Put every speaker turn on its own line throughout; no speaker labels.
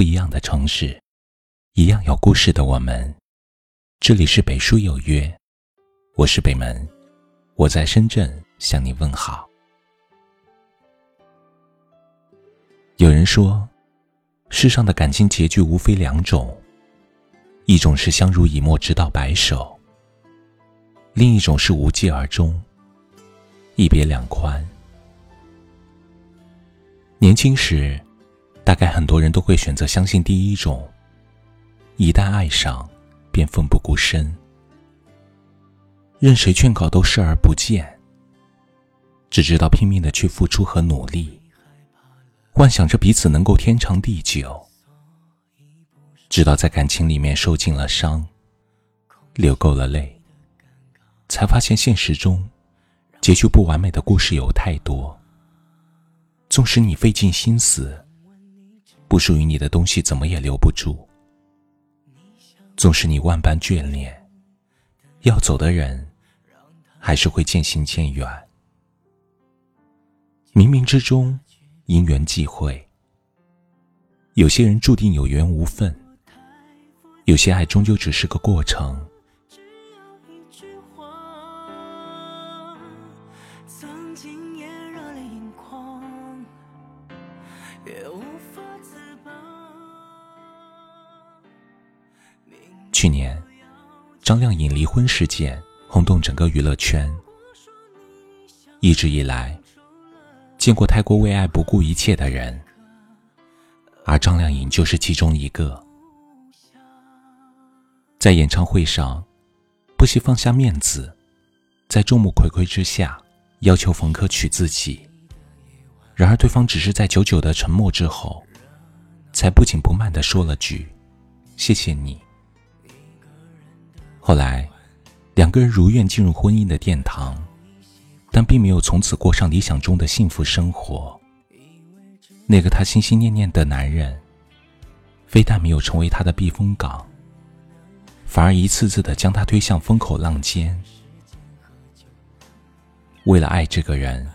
不一样的城市，一样有故事的我们。这里是北书有约，我是北门，我在深圳向你问好。有人说，世上的感情结局无非两种，一种是相濡以沫直到白首，另一种是无疾而终，一别两宽。年轻时，大概很多人都会选择相信第一种。一旦爱上，便奋不顾身，任谁劝告都视而不见，只知道拼命的去付出和努力，幻想着彼此能够天长地久。直到在感情里面受尽了伤，流够了泪，才发现现实中结局不完美的故事有太多。纵使你费尽心思，不属于你的东西怎么也留不住；纵使你万般眷恋，要走的人还是会渐行渐远。冥冥之中，因缘际会，有些人注定有缘无分，有些爱终究只是个过程。也无法去年，张靓颖离婚事件轰动整个娱乐圈。一直以来，见过太过为爱不顾一切的人，而张靓颖就是其中一个。在演唱会上，不惜放下面子，在众目睽睽之下要求冯轲娶自己。然而，对方只是在久久的沉默之后，才不紧不慢的说了句：“谢谢你。”后来，两个人如愿进入婚姻的殿堂，但并没有从此过上理想中的幸福生活。那个他心心念念的男人，非但没有成为他的避风港，反而一次次的将他推向风口浪尖。为了爱这个人，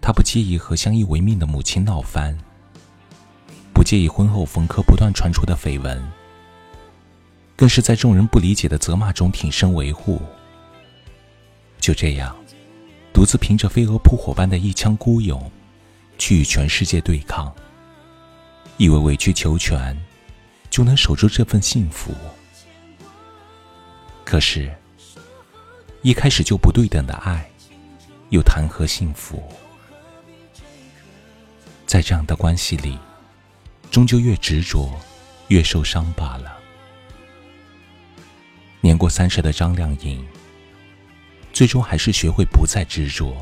他不介意和相依为命的母亲闹翻，不介意婚后冯轲不断传出的绯闻。更是在众人不理解的责骂中挺身维护。就这样，独自凭着飞蛾扑火般的一腔孤勇，去与全世界对抗，以为委曲求全就能守住这份幸福。可是，一开始就不对等的爱，又谈何幸福？在这样的关系里，终究越执着，越受伤罢了。年过三十的张靓颖，最终还是学会不再执着。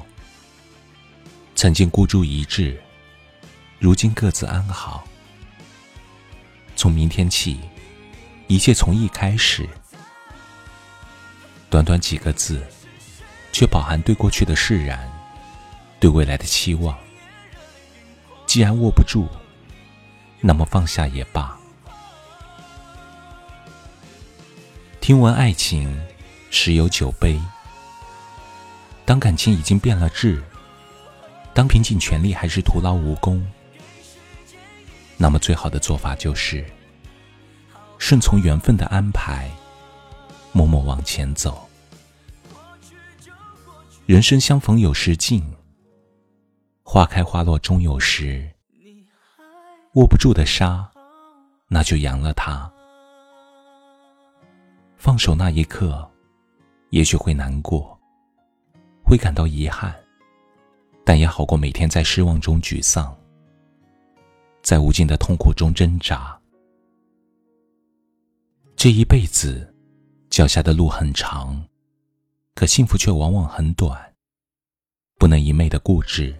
曾经孤注一掷，如今各自安好。从明天起，一切从一开始。短短几个字，却饱含对过去的释然，对未来的期望。既然握不住，那么放下也罢。听闻爱情，十有九悲。当感情已经变了质，当拼尽全力还是徒劳无功，那么最好的做法就是顺从缘分的安排，默默往前走。人生相逢有时尽，花开花落终有时。握不住的沙，那就扬了它。放手那一刻，也许会难过，会感到遗憾，但也好过每天在失望中沮丧，在无尽的痛苦中挣扎。这一辈子，脚下的路很长，可幸福却往往很短。不能一昧的固执，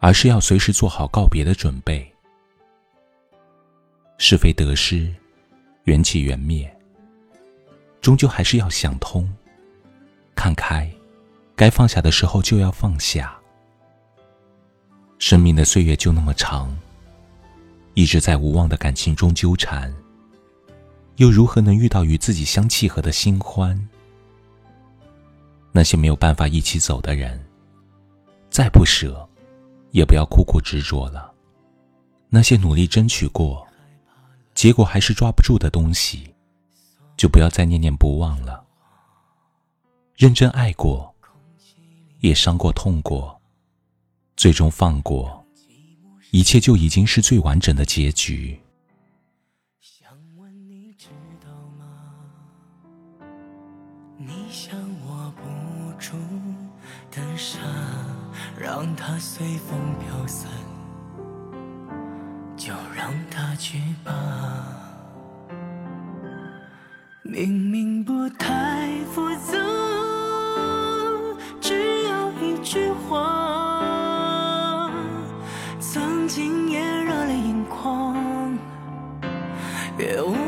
而是要随时做好告别的准备。是非得失，缘起缘灭。终究还是要想通、看开，该放下的时候就要放下。生命的岁月就那么长，一直在无望的感情中纠缠，又如何能遇到与自己相契合的新欢？那些没有办法一起走的人，再不舍，也不要苦苦执着了；那些努力争取过、结果还是抓不住的东西，就不要再念念不忘了。认真爱过，也伤过、痛过，最终放过，一切就已经是最完整的结局。
想问你想握不住的沙，让它随风飘散，就让它去吧。明明不太复杂，只要一句话，曾经也热泪盈眶，别无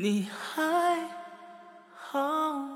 你还好。